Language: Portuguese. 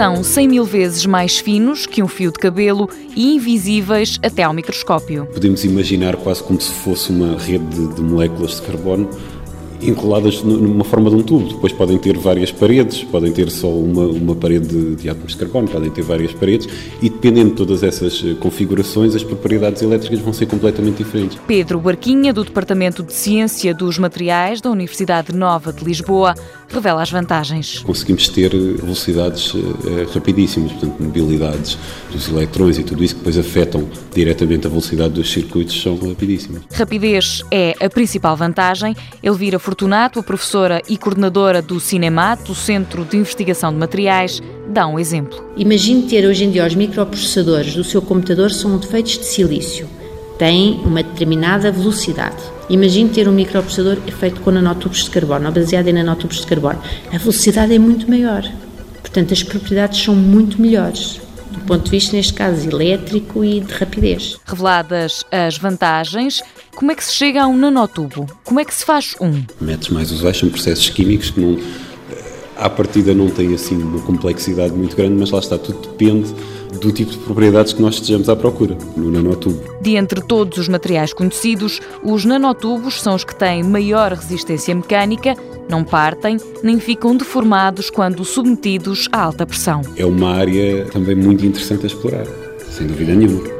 São 100 mil vezes mais finos que um fio de cabelo e invisíveis até ao microscópio. Podemos imaginar quase como se fosse uma rede de, moléculas de carbono enroladas numa forma de um tubo. Depois podem ter várias paredes, podem ter só uma, uma parede de, átomos de carbono, podem ter várias paredes e dependendo de todas essas eh, configurações, as propriedades elétricas vão ser completamente diferentes. Pedro Barquinha, do Departamento de Ciência dos Materiais da Universidade Nova de Lisboa, revela as vantagens. Conseguimos ter velocidades eh, rapidíssimas, portanto, mobilidades dos elétrons e tudo isso que depois afetam diretamente a velocidade dos circuitos são rapidíssimas. Rapidez é a principal vantagem. Elvira Fortunato, a professora e coordenadora do Cinemat, do Centro de Investigação de Materiais, dá um exemplo. Imagine ter hoje em dia os microprocessadores do seu computador são feitos de silício. Têm uma determinada velocidade. Imagine ter um microprocessador feito com nanotubos de carbono, baseado em nanotubos de carbono. A velocidade é muito maior. Portanto, as propriedades são muito melhores do ponto de vista, neste caso, elétrico e de rapidez. Reveladas as vantagens, como é que se chega a um nanotubo? Como é que se faz um? Métodos mais usuais são processos químicos que não, à partida não têm assim uma complexidade muito grande, mas lá está, tudo depende do tipo de propriedades que nós estejamos à procura no nanotubo. De entre todos os materiais conhecidos, os nanotubos são os que têm maior resistência mecânica, não partem nem ficam deformados quando submetidos a alta pressão. É uma área também muito interessante a explorar, sem dúvida nenhuma.